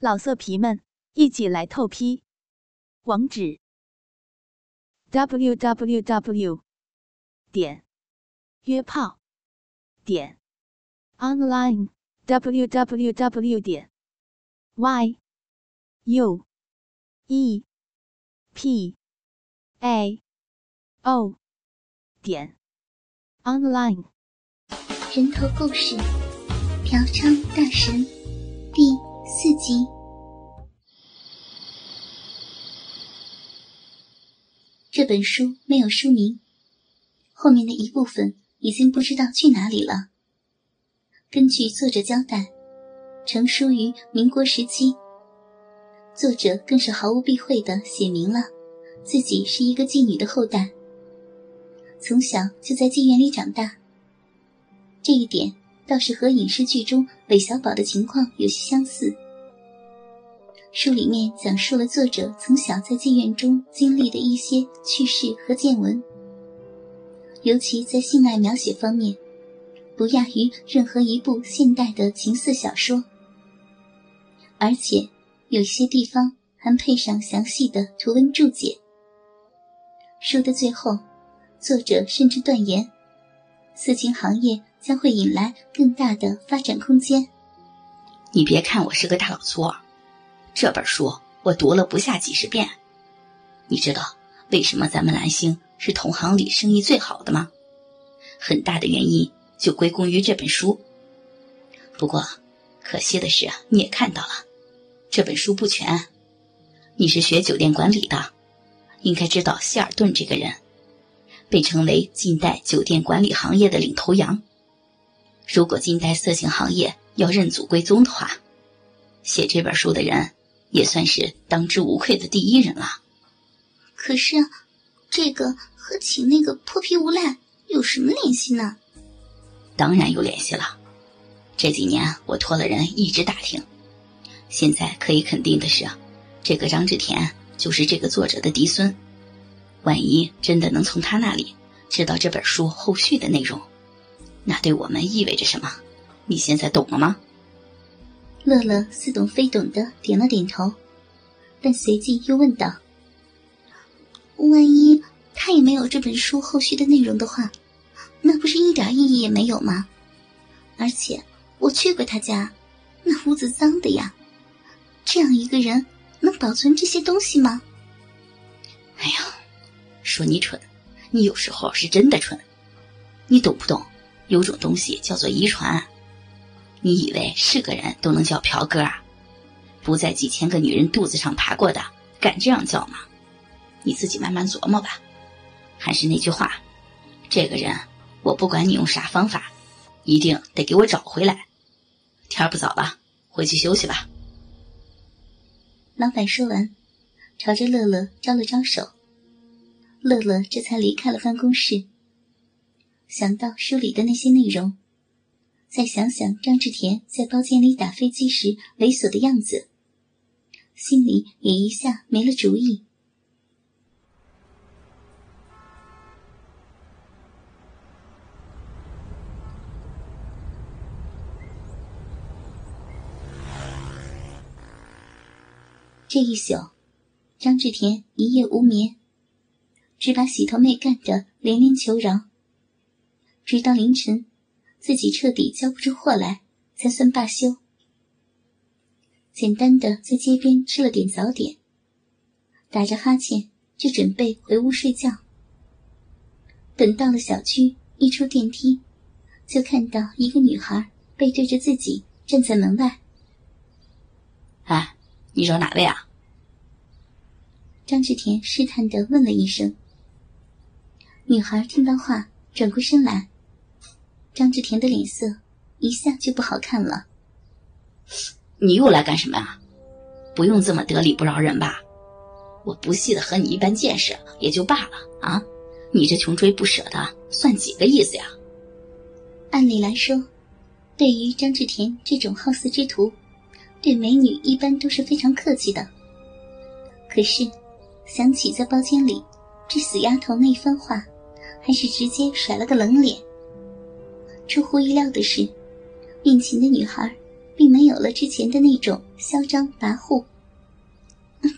老色皮们，一起来透批！网址：w w w 点约炮点 online w w w 点 y u e p a o 点 online。人头故事，嫖娼大神，第四集。这本书没有书名，后面的一部分已经不知道去哪里了。根据作者交代，成书于民国时期。作者更是毫无避讳的写明了自己是一个妓女的后代，从小就在妓院里长大。这一点倒是和影视剧中韦小宝的情况有些相似。书里面讲述了作者从小在妓院中经历的一些趣事和见闻，尤其在性爱描写方面，不亚于任何一部现代的情色小说。而且有些地方还配上详细的图文注解。书的最后，作者甚至断言，色情行业将会引来更大的发展空间。你别看我是个大老粗。这本书我读了不下几十遍，你知道为什么咱们蓝星是同行里生意最好的吗？很大的原因就归功于这本书。不过，可惜的是你也看到了，这本书不全。你是学酒店管理的，应该知道希尔顿这个人，被称为近代酒店管理行业的领头羊。如果近代色情行业要认祖归宗的话，写这本书的人。也算是当之无愧的第一人了。可是，这个和请那个泼皮无赖有什么联系呢？当然有联系了。这几年我托了人一直打听，现在可以肯定的是，这个张志田就是这个作者的嫡孙。万一真的能从他那里知道这本书后续的内容，那对我们意味着什么？你现在懂了吗？乐乐似懂非懂的点了点头，但随即又问道：“万一他也没有这本书后续的内容的话，那不是一点意义也没有吗？而且我去过他家，那屋子脏的呀。这样一个人能保存这些东西吗？”哎呀，说你蠢，你有时候是真的蠢。你懂不懂？有种东西叫做遗传。你以为是个人都能叫嫖哥啊？不在几千个女人肚子上爬过的，敢这样叫吗？你自己慢慢琢磨吧。还是那句话，这个人，我不管你用啥方法，一定得给我找回来。天不早了，回去休息吧。老板说完，朝着乐乐招了招手，乐乐这才离开了办公室。想到书里的那些内容。再想想张志田在包间里打飞机时猥琐的样子，心里也一下没了主意。这一宿，张志田一夜无眠，只把洗头妹干得连连求饶，直到凌晨。自己彻底交不出货来，才算罢休。简单的在街边吃了点早点，打着哈欠就准备回屋睡觉。等到了小区，一出电梯，就看到一个女孩背对着自己站在门外。哎，你找哪位啊？张志田试探的问了一声。女孩听到话，转过身来。张志田的脸色一下就不好看了。你又来干什么啊？不用这么得理不饶人吧？我不屑的和你一般见识也就罢了啊！你这穷追不舍的，算几个意思呀？按理来说，对于张志田这种好色之徒，对美女一般都是非常客气的。可是想起在包间里这死丫头那番话，还是直接甩了个冷脸。出乎意料的是，面前的女孩并没有有了之前的那种嚣张跋扈。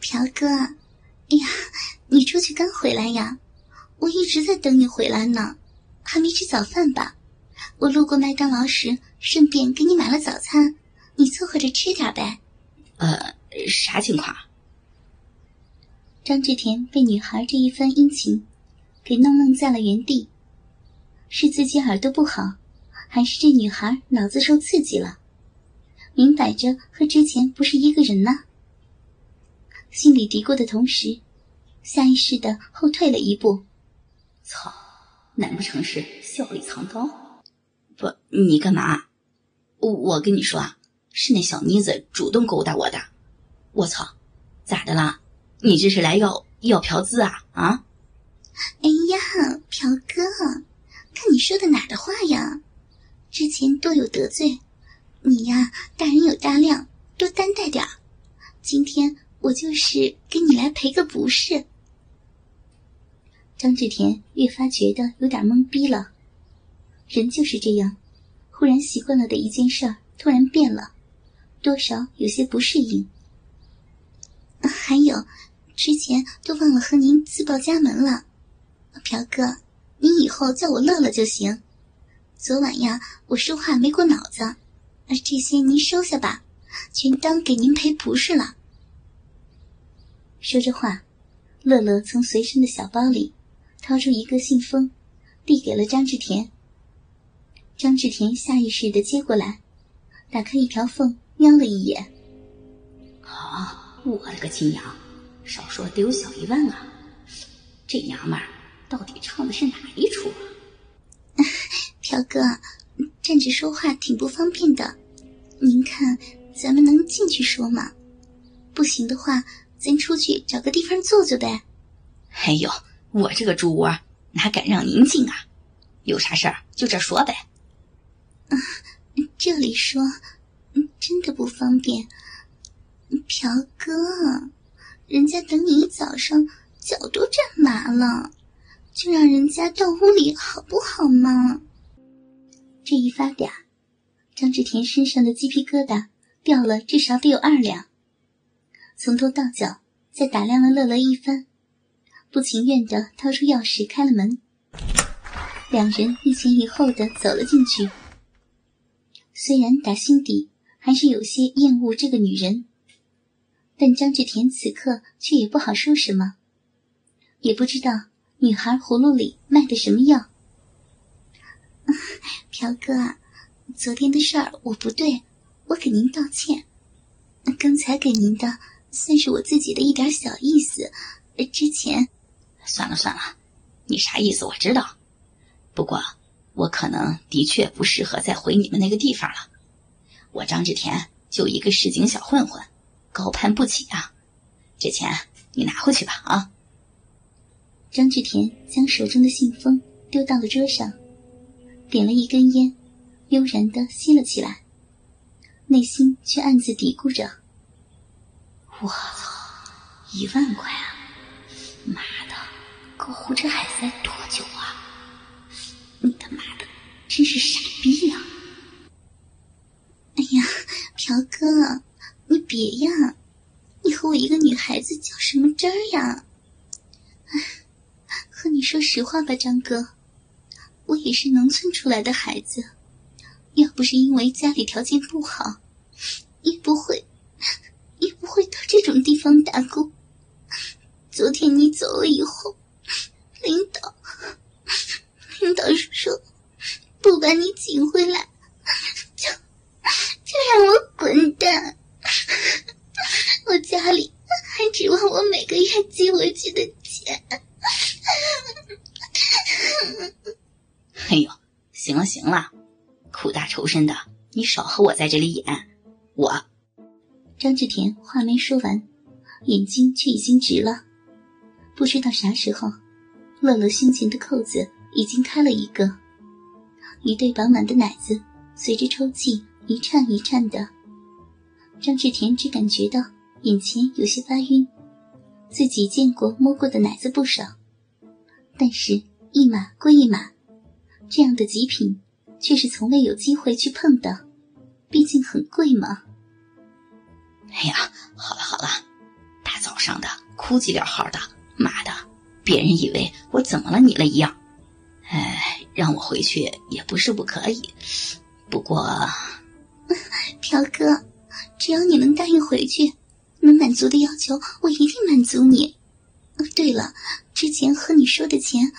朴哥，哎呀，你出去刚回来呀？我一直在等你回来呢，还没吃早饭吧？我路过麦当劳时，顺便给你买了早餐，你凑合着吃点呗。呃，啥情况？张志田被女孩这一番殷勤给弄愣在了原地，是自己耳朵不好，还是这女孩脑子受刺激了？明摆着和之前不是一个人呢。心里嘀咕的同时，下意识的后退了一步。操，难不成是笑里藏刀？不，你干嘛？我我跟你说啊，是那小妮子主动勾搭我的。我操，咋的啦？你这是来要要嫖资啊？啊？哎呀，朴哥，看你说的哪的话呀？之前多有得罪，你呀，大人有大量，多担待点今天我就是跟你来赔个不是。张志田越发觉得有点懵逼了，人就是这样，忽然习惯了的一件事儿突然变了，多少有些不适应。还有，之前都忘了和您自报家门了，朴哥，你以后叫我乐乐就行。昨晚呀，我说话没过脑子，这些您收下吧，全当给您赔不是了。说着话，乐乐从随身的小包里。掏出一个信封，递给了张志田。张志田下意识的接过来，打开一条缝，瞄了一眼。啊，我的个亲娘，少说得有小一万啊！这娘们儿到底唱的是哪一出啊？朴哥，站着说话挺不方便的，您看咱们能进去说吗？不行的话，咱出去找个地方坐坐呗。哎呦！我这个猪窝哪敢让您进啊？有啥事儿就这说呗。啊，这里说，真的不方便。朴哥，人家等你一早上，脚都站麻了，就让人家到屋里好不好嘛？这一发嗲，张志田身上的鸡皮疙瘩掉了至少得有二两，从头到脚再打量了乐乐一番。不情愿的掏出钥匙开了门，两人一前一后的走了进去。虽然打心底还是有些厌恶这个女人，但张志田此刻却也不好说什么，也不知道女孩葫芦里卖的什么药。朴哥，昨天的事儿我不对，我给您道歉。刚才给您的算是我自己的一点小意思，之前。算了算了，你啥意思我知道，不过我可能的确不适合再回你们那个地方了。我张志田就一个市井小混混，高攀不起啊！这钱你拿回去吧啊！张志田将手中的信封丢到了桌上，点了一根烟，悠然的吸了起来，内心却暗自嘀咕着：“我操，一万块啊！妈！”我胡吃海塞多久啊！你他妈的真是傻逼呀！哎呀，朴哥，你别呀！你和我一个女孩子较什么真儿呀？哎，和你说实话吧，张哥，我也是农村出来的孩子，要不是因为家里条件不好，也不会，也不会到这种地方打工。昨天你走了以后。领导，领导说不把你请回来，就就让我滚蛋。我家里还指望我每个月寄回去的钱。哎呦，行了行了，苦大仇深的，你少和我在这里演。我张志田话没说完，眼睛却已经直了，不知道啥时候。乐乐胸前的扣子已经开了一个，一对饱满的奶子随着抽泣一颤一颤的。张志田只感觉到眼前有些发晕。自己见过摸过的奶子不少，但是一码归一码，这样的极品却是从未有机会去碰的，毕竟很贵嘛。哎呀，好了好了，大早上的哭唧两号的，妈的，别人以为我怎么了你了一样。哎，让我回去也不是不可以，不过，飘哥，只要你能答应回去，能满足的要求，我一定满足你。对了，之前和你说的钱，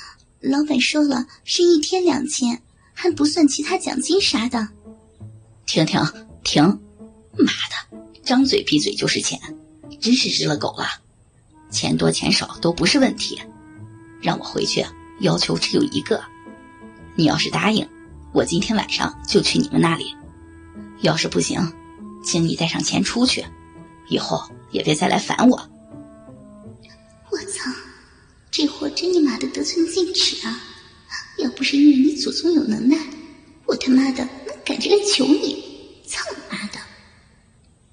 老板说了是一天两千，还不算其他奖金啥的。停停停！妈的，张嘴闭嘴就是钱，真是日了狗了！钱多钱少都不是问题，让我回去要求只有一个：你要是答应，我今天晚上就去你们那里；要是不行，请你带上钱出去，以后也别再来烦我。我操，这货真你妈的得寸进尺啊！要不是因为你祖宗有能耐，我他妈的能赶着来求你！操你妈的！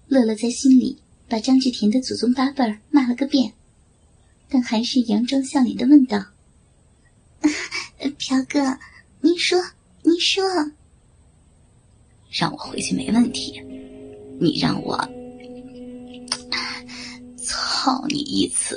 乐乐在心里把张志田的祖宗八辈骂了个遍，但还是佯装笑脸的问道：“朴哥，您说，您说，让我回去没问题，你让我操你一次！”